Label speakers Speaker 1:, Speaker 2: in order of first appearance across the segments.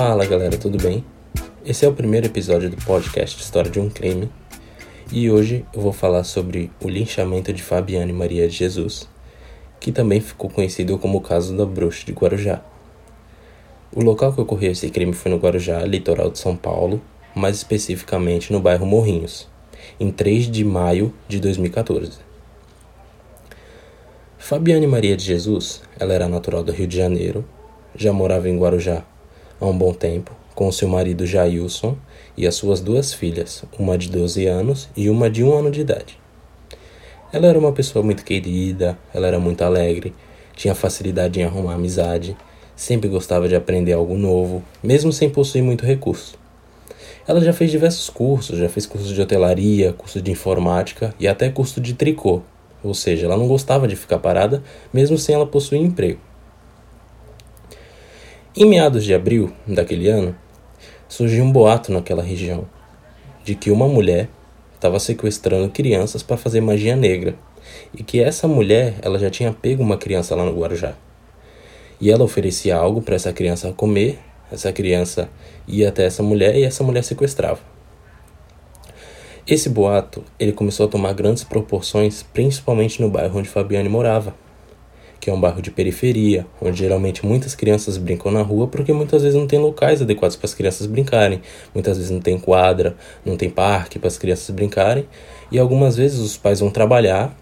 Speaker 1: Fala galera, tudo bem? Esse é o primeiro episódio do podcast História de um Crime e hoje eu vou falar sobre o linchamento de Fabiane Maria de Jesus, que também ficou conhecido como o caso da bruxa de Guarujá. O local que ocorreu esse crime foi no Guarujá, litoral de São Paulo, mais especificamente no bairro Morrinhos, em 3 de maio de 2014. Fabiane Maria de Jesus, ela era natural do Rio de Janeiro, já morava em Guarujá há um bom tempo, com seu marido Jailson e as suas duas filhas, uma de 12 anos e uma de um ano de idade. Ela era uma pessoa muito querida, ela era muito alegre, tinha facilidade em arrumar amizade, sempre gostava de aprender algo novo, mesmo sem possuir muito recurso. Ela já fez diversos cursos, já fez curso de hotelaria, curso de informática e até curso de tricô, ou seja, ela não gostava de ficar parada, mesmo sem ela possuir emprego. Em meados de abril daquele ano, surgiu um boato naquela região de que uma mulher estava sequestrando crianças para fazer magia negra e que essa mulher ela já tinha pego uma criança lá no Guarujá. E ela oferecia algo para essa criança comer, essa criança ia até essa mulher e essa mulher sequestrava. Esse boato ele começou a tomar grandes proporções, principalmente no bairro onde Fabiane morava, que é um bairro de periferia, onde geralmente muitas crianças brincam na rua porque muitas vezes não tem locais adequados para as crianças brincarem, muitas vezes não tem quadra, não tem parque para as crianças brincarem, e algumas vezes os pais vão trabalhar,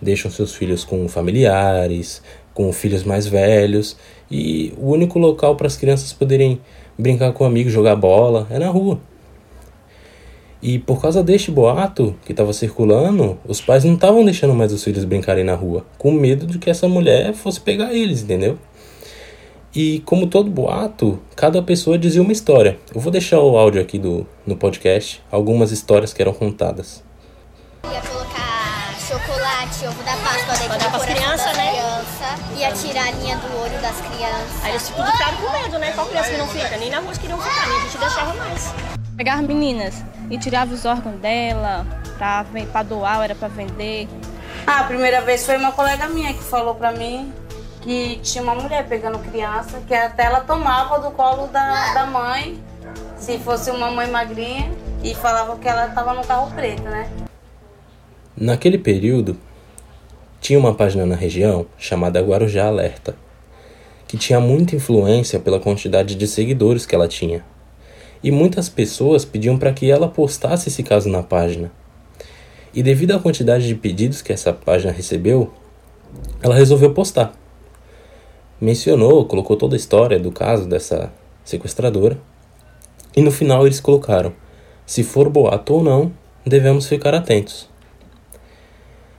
Speaker 1: deixam seus filhos com familiares, com filhos mais velhos, e o único local para as crianças poderem brincar com amigos, jogar bola, é na rua. E por causa deste boato que estava circulando, os pais não estavam deixando mais os filhos brincarem na rua, com medo de que essa mulher fosse pegar eles, entendeu? E como todo boato, cada pessoa dizia uma história. Eu vou deixar o áudio aqui do, no podcast, algumas histórias que eram contadas.
Speaker 2: Ia colocar chocolate, ovo da Páscoa dentro da
Speaker 3: né?
Speaker 2: criança. Ia tirar a linha do olho das crianças.
Speaker 3: Aí eles ficaram com medo, né? Qual criança que não fica? Nem na rua eles queriam ficar, nem a gente deixava mais.
Speaker 4: Pegava as meninas e tirava os órgãos dela pra doar, ou era pra vender.
Speaker 5: Ah, a primeira vez foi uma colega minha que falou pra mim que tinha uma mulher pegando criança, que até ela tomava do colo da, da mãe, se fosse uma mãe magrinha, e falava que ela tava no carro preto, né?
Speaker 1: Naquele período, tinha uma página na região chamada Guarujá Alerta, que tinha muita influência pela quantidade de seguidores que ela tinha. E muitas pessoas pediam para que ela postasse esse caso na página. E devido à quantidade de pedidos que essa página recebeu, ela resolveu postar. Mencionou, colocou toda a história do caso dessa sequestradora. E no final eles colocaram: se for boato ou não, devemos ficar atentos.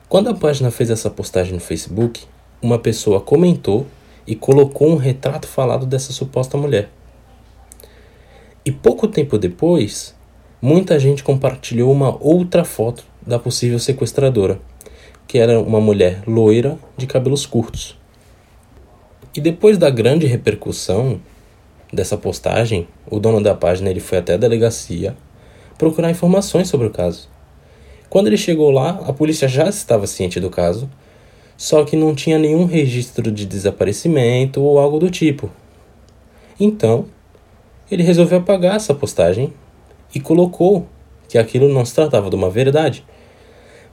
Speaker 1: Quando a página fez essa postagem no Facebook, uma pessoa comentou e colocou um retrato falado dessa suposta mulher. E pouco tempo depois, muita gente compartilhou uma outra foto da possível sequestradora, que era uma mulher loira de cabelos curtos. E depois da grande repercussão dessa postagem, o dono da página ele foi até a delegacia procurar informações sobre o caso. Quando ele chegou lá, a polícia já estava ciente do caso, só que não tinha nenhum registro de desaparecimento ou algo do tipo. Então, ele resolveu apagar essa postagem e colocou que aquilo não se tratava de uma verdade.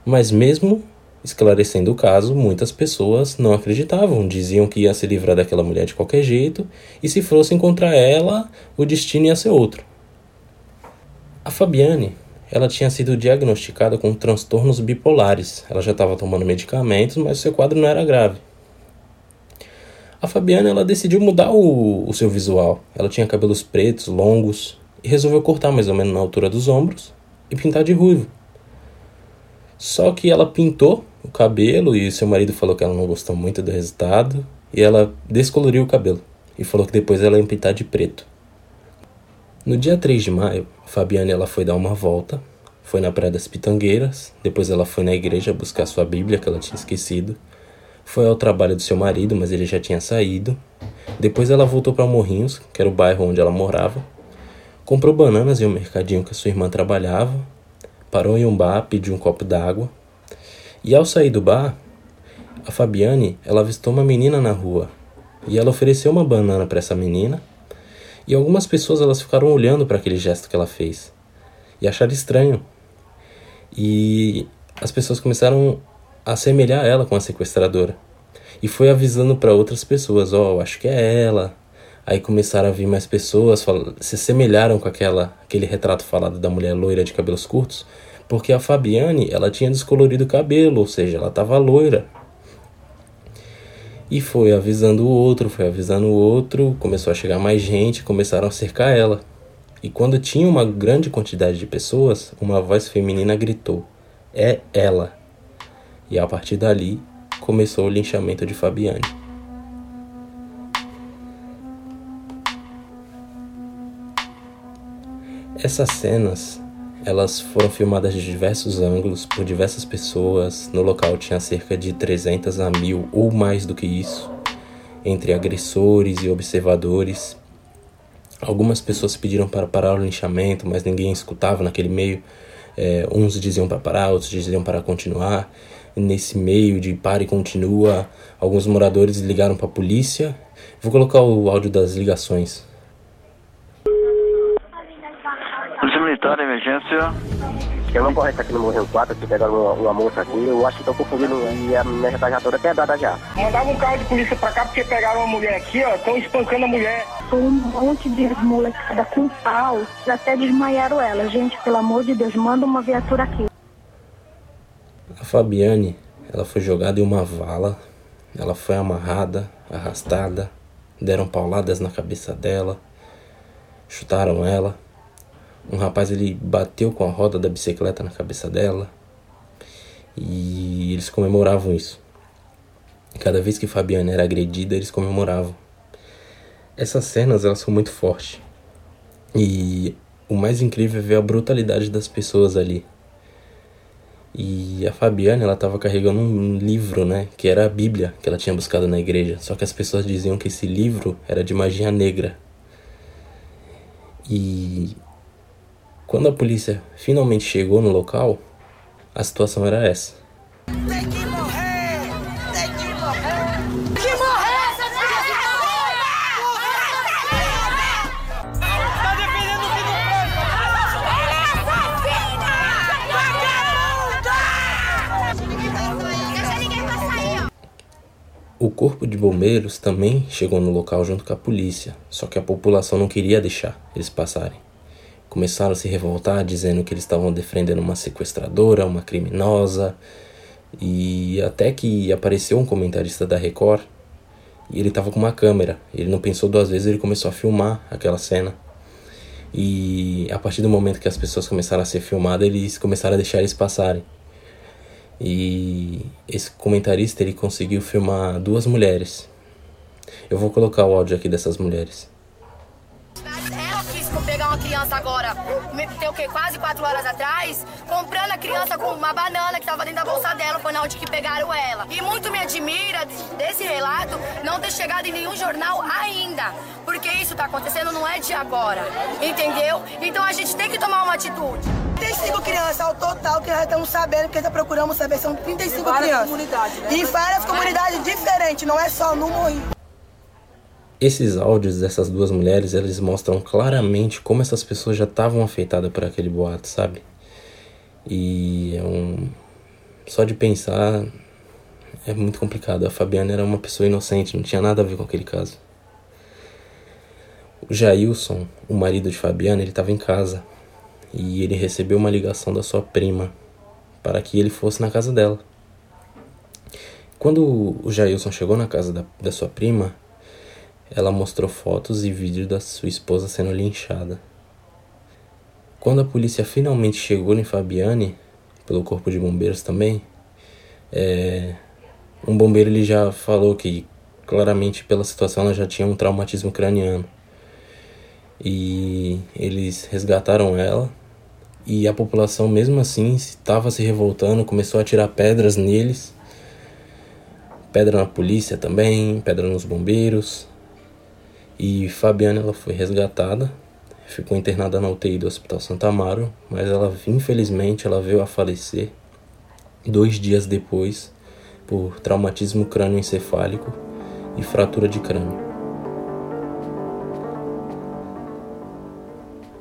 Speaker 1: Mas mesmo esclarecendo o caso, muitas pessoas não acreditavam, diziam que ia se livrar daquela mulher de qualquer jeito e se fosse encontrar ela, o destino ia ser outro. A Fabiane, ela tinha sido diagnosticada com transtornos bipolares. Ela já estava tomando medicamentos, mas seu quadro não era grave. A Fabiana ela decidiu mudar o, o seu visual. Ela tinha cabelos pretos, longos, e resolveu cortar mais ou menos na altura dos ombros e pintar de ruivo. Só que ela pintou o cabelo e seu marido falou que ela não gostou muito do resultado e ela descoloriu o cabelo e falou que depois ela ia pintar de preto. No dia 3 de maio, a Fabiane ela foi dar uma volta, foi na Praia das Pitangueiras, depois ela foi na igreja buscar sua Bíblia que ela tinha esquecido, foi ao trabalho do seu marido, mas ele já tinha saído. Depois ela voltou para Morrinhos, que era o bairro onde ela morava, comprou bananas em um mercadinho que a sua irmã trabalhava, parou em um bar, pediu um copo d'água. E ao sair do bar, a Fabiane, ela avistou uma menina na rua e ela ofereceu uma banana para essa menina E algumas pessoas elas ficaram olhando para aquele gesto que ela fez e acharam estranho. E as pessoas começaram assemelhar ela com a sequestradora. E foi avisando para outras pessoas, ó, oh, acho que é ela. Aí começaram a vir mais pessoas, se assemelharam com aquela aquele retrato falado da mulher loira de cabelos curtos, porque a Fabiane, ela tinha descolorido o cabelo, ou seja, ela estava loira. E foi avisando o outro, foi avisando o outro, começou a chegar mais gente, começaram a cercar ela. E quando tinha uma grande quantidade de pessoas, uma voz feminina gritou: É ela! E a partir dali começou o linchamento de Fabiane. Essas cenas elas foram filmadas de diversos ângulos por diversas pessoas. No local tinha cerca de 300 a mil ou mais do que isso, entre agressores e observadores. Algumas pessoas pediram para parar o linchamento, mas ninguém escutava naquele meio. É, uns diziam para parar, outros diziam para continuar. Nesse meio de para e continua, alguns moradores ligaram para a polícia. Vou colocar o áudio das ligações.
Speaker 6: Militar, emergência.
Speaker 7: Tem uma corrente aqui no Morro 4, que pegaram uma, uma, moça aqui, eu acho que estão confundindo e a minha já tá toda quebrada já.
Speaker 8: Mandava um carro de polícia pra cá porque pegaram uma mulher aqui, ó, estão espancando a mulher.
Speaker 9: Foi um monte de molecada com pau, até desmaiaram ela. Gente, pelo amor de Deus, manda uma viatura aqui.
Speaker 1: Fabiane, ela foi jogada em uma vala, ela foi amarrada, arrastada, deram pauladas na cabeça dela, chutaram ela. Um rapaz ele bateu com a roda da bicicleta na cabeça dela e eles comemoravam isso. Cada vez que Fabiana era agredida, eles comemoravam. Essas cenas elas são muito fortes. E o mais incrível é ver a brutalidade das pessoas ali. E a Fabiana, ela estava carregando um livro, né, que era a Bíblia que ela tinha buscado na igreja. Só que as pessoas diziam que esse livro era de magia negra. E quando a polícia finalmente chegou no local, a situação era essa. Corpo de bombeiros também chegou no local junto com a polícia, só que a população não queria deixar eles passarem começaram a se revoltar dizendo que eles estavam defendendo uma sequestradora, uma criminosa. E até que apareceu um comentarista da Record e ele estava com uma câmera. Ele não pensou duas vezes, ele começou a filmar aquela cena. E a partir do momento que as pessoas começaram a ser filmadas, eles começaram a deixar eles passarem. E esse comentarista ele conseguiu filmar duas mulheres. Eu vou colocar o áudio aqui dessas mulheres
Speaker 10: criança agora, tem o quê? Quase quatro horas atrás, comprando a criança com uma banana que tava dentro da bolsa dela, foi na onde que pegaram ela. E muito me admira desse relato não ter chegado em nenhum jornal ainda. Porque isso tá acontecendo não é de agora. Entendeu? Então a gente tem que tomar uma atitude.
Speaker 11: 35 crianças ao total que já estamos sabendo, que já procuramos saber, são 35 crianças. Comunidades, né? E várias comunidades diferentes, não é só no Moinho.
Speaker 1: Esses áudios dessas duas mulheres, eles mostram claramente como essas pessoas já estavam afetadas por aquele boato, sabe? E é um só de pensar é muito complicado. A Fabiana era uma pessoa inocente, não tinha nada a ver com aquele caso. O Jailson, o marido de Fabiana, ele estava em casa e ele recebeu uma ligação da sua prima para que ele fosse na casa dela. Quando o Jailson chegou na casa da, da sua prima, ela mostrou fotos e vídeos da sua esposa sendo linchada. Quando a polícia finalmente chegou em Fabiane, pelo corpo de bombeiros também, é, um bombeiro ele já falou que claramente pela situação ela já tinha um traumatismo craniano. E eles resgataram ela e a população mesmo assim estava se revoltando, começou a tirar pedras neles. Pedra na polícia também, pedra nos bombeiros. E Fabiana ela foi resgatada, ficou internada na UTI do Hospital Santa Amaro, mas ela infelizmente ela veio a falecer dois dias depois por traumatismo crânioencefálico e fratura de crânio.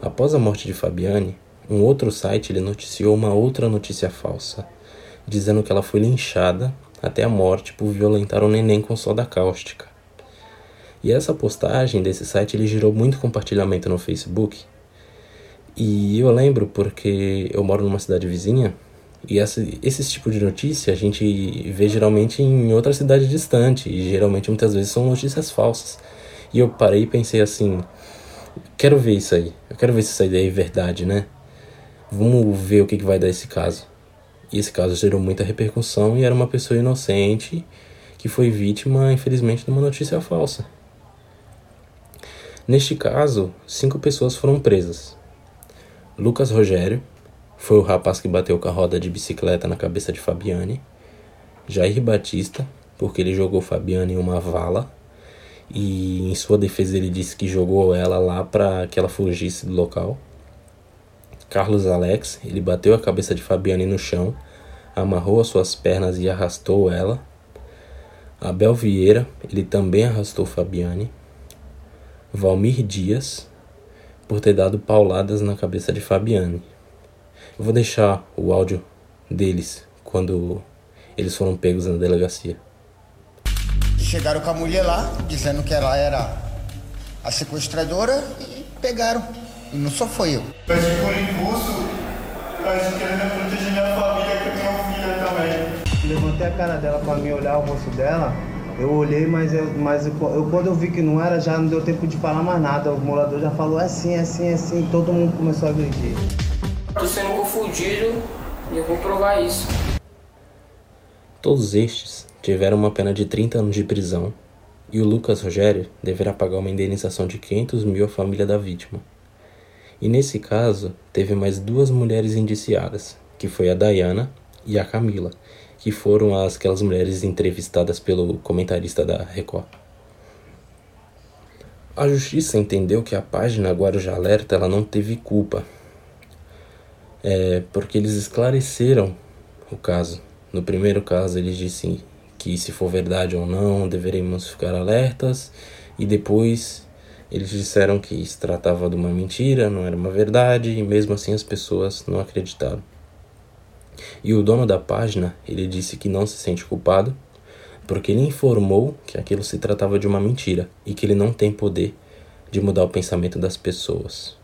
Speaker 1: Após a morte de Fabiane, um outro site ele noticiou uma outra notícia falsa, dizendo que ela foi linchada até a morte por violentar o neném com soda cáustica. E essa postagem desse site ele gerou muito compartilhamento no Facebook. E eu lembro porque eu moro numa cidade vizinha e essa, esse tipo de notícia a gente vê geralmente em outra cidade distante e geralmente muitas vezes são notícias falsas. E eu parei e pensei assim, quero ver isso aí. Eu quero ver se isso aí é verdade, né? Vamos ver o que, que vai dar esse caso. E esse caso gerou muita repercussão e era uma pessoa inocente que foi vítima, infelizmente, de uma notícia falsa. Neste caso, cinco pessoas foram presas. Lucas Rogério foi o rapaz que bateu com a roda de bicicleta na cabeça de Fabiane. Jair Batista, porque ele jogou Fabiane em uma vala e em sua defesa ele disse que jogou ela lá para que ela fugisse do local. Carlos Alex, ele bateu a cabeça de Fabiane no chão, amarrou as suas pernas e arrastou ela. Abel Vieira, ele também arrastou Fabiane. Valmir Dias, por ter dado pauladas na cabeça de Fabiane. Eu vou deixar o áudio deles quando eles foram pegos na delegacia.
Speaker 12: Chegaram com a mulher lá, dizendo que ela era a sequestradora e pegaram. E não só foi eu.
Speaker 13: Mas por impulso, mas querendo proteger minha família, que eu tenho filha também.
Speaker 14: Levantei a cara dela pra mim olhar o rosto dela. Eu olhei, mas, eu, mas eu, eu, quando eu vi que não era, já não deu tempo de falar mais nada. O morador já falou é assim, é assim, é assim. Todo mundo começou a agredir.
Speaker 15: Tô sendo confundido e eu vou provar isso.
Speaker 1: Todos estes tiveram uma pena de 30 anos de prisão e o Lucas Rogério deverá pagar uma indenização de 500 mil à família da vítima. E nesse caso, teve mais duas mulheres indiciadas, que foi a Dayana e a Camila, que foram as, aquelas mulheres entrevistadas pelo comentarista da Record. A justiça entendeu que a página Guarujá Alerta ela não teve culpa, é, porque eles esclareceram o caso. No primeiro caso, eles disseram que se for verdade ou não, deveríamos ficar alertas, e depois eles disseram que se tratava de uma mentira, não era uma verdade, e mesmo assim as pessoas não acreditaram. E o dono da página, ele disse que não se sente culpado, porque ele informou que aquilo se tratava de uma mentira e que ele não tem poder de mudar o pensamento das pessoas.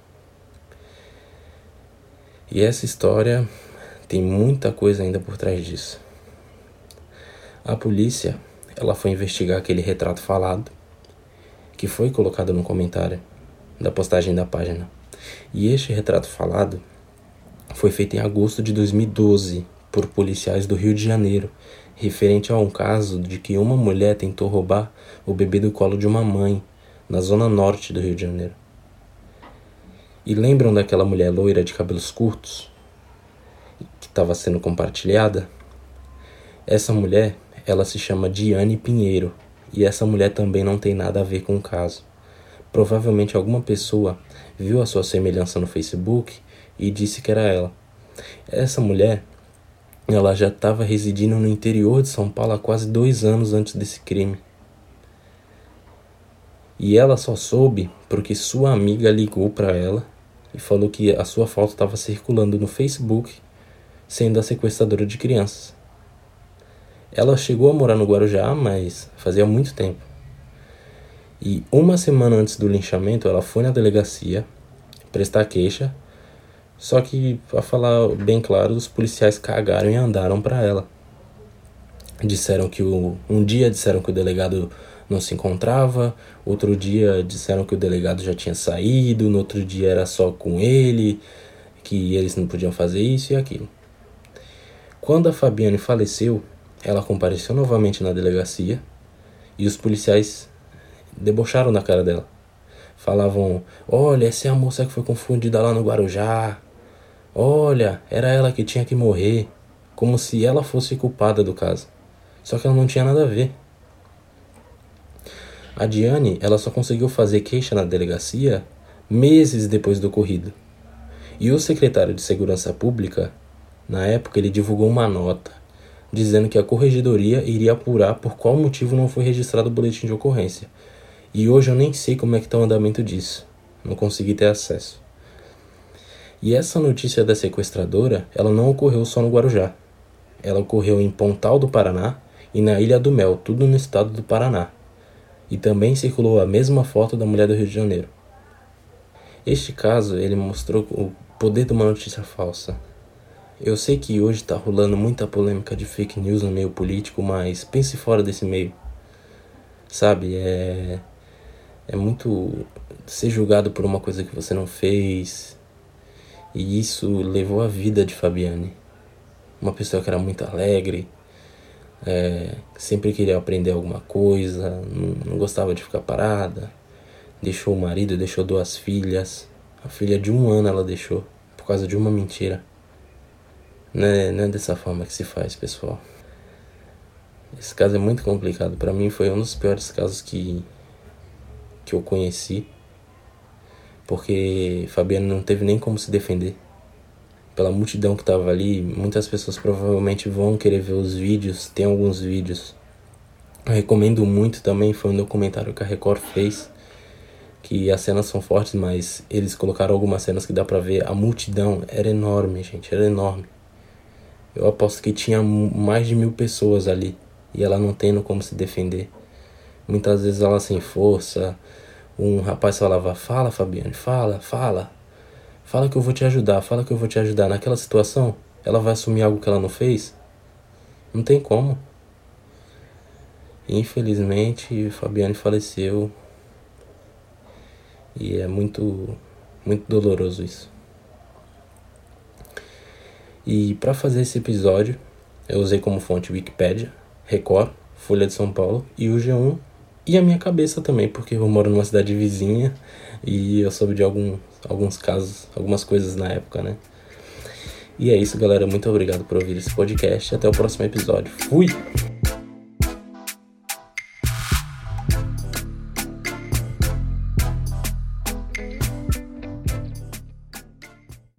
Speaker 1: E essa história tem muita coisa ainda por trás disso. A polícia, ela foi investigar aquele retrato falado que foi colocado no comentário da postagem da página. E este retrato falado foi feito em agosto de 2012 por policiais do Rio de Janeiro, referente a um caso de que uma mulher tentou roubar o bebê do colo de uma mãe na zona norte do Rio de Janeiro. E lembram daquela mulher loira de cabelos curtos que estava sendo compartilhada? Essa mulher, ela se chama Diane Pinheiro e essa mulher também não tem nada a ver com o caso. Provavelmente alguma pessoa viu a sua semelhança no Facebook e disse que era ela. Essa mulher, ela já estava residindo no interior de São Paulo há quase dois anos antes desse crime. E ela só soube porque sua amiga ligou para ela e falou que a sua foto estava circulando no Facebook, sendo a sequestradora de crianças. Ela chegou a morar no Guarujá, mas fazia muito tempo. E uma semana antes do linchamento, ela foi na delegacia prestar queixa. Só que, para falar bem claro, os policiais cagaram e andaram para ela. Disseram que o, um dia disseram que o delegado não se encontrava, outro dia disseram que o delegado já tinha saído, no outro dia era só com ele, que eles não podiam fazer isso e aquilo. Quando a Fabiane faleceu, ela compareceu novamente na delegacia e os policiais debocharam da cara dela. Falavam: Olha, essa é a moça que foi confundida lá no Guarujá. Olha, era ela que tinha que morrer. Como se ela fosse culpada do caso. Só que ela não tinha nada a ver. A Diane, ela só conseguiu fazer queixa na delegacia meses depois do ocorrido. E o secretário de Segurança Pública, na época, ele divulgou uma nota dizendo que a corregedoria iria apurar por qual motivo não foi registrado o boletim de ocorrência. E hoje eu nem sei como é que está o andamento disso. Não consegui ter acesso. E essa notícia da sequestradora, ela não ocorreu só no Guarujá. Ela ocorreu em Pontal do Paraná e na Ilha do Mel, tudo no estado do Paraná. E também circulou a mesma foto da mulher do Rio de Janeiro. Este caso, ele mostrou o poder de uma notícia falsa. Eu sei que hoje está rolando muita polêmica de fake news no meio político, mas pense fora desse meio. Sabe, é é muito ser julgado por uma coisa que você não fez. E isso levou a vida de Fabiane. Uma pessoa que era muito alegre, é, sempre queria aprender alguma coisa, não, não gostava de ficar parada. Deixou o marido, deixou duas filhas. A filha de um ano ela deixou, por causa de uma mentira. Não é, não é dessa forma que se faz, pessoal. Esse caso é muito complicado. Para mim foi um dos piores casos que, que eu conheci. Porque Fabiano não teve nem como se defender. Pela multidão que tava ali, muitas pessoas provavelmente vão querer ver os vídeos. Tem alguns vídeos. Eu recomendo muito também, foi um documentário que a Record fez. Que as cenas são fortes, mas eles colocaram algumas cenas que dá pra ver. A multidão era enorme, gente, era enorme. Eu aposto que tinha mais de mil pessoas ali e ela não tendo como se defender. Muitas vezes ela sem força. Um rapaz falava: Fala, Fabiane, fala, fala. Fala que eu vou te ajudar, fala que eu vou te ajudar. Naquela situação, ela vai assumir algo que ela não fez? Não tem como. Infelizmente, Fabiane faleceu. E é muito, muito doloroso isso. E para fazer esse episódio, eu usei como fonte Wikipedia, Record, Folha de São Paulo e o G1 e a minha cabeça também, porque eu moro numa cidade vizinha e eu soube de algum, alguns casos, algumas coisas na época, né? E é isso, galera. Muito obrigado por ouvir esse podcast. Até o próximo episódio. Fui!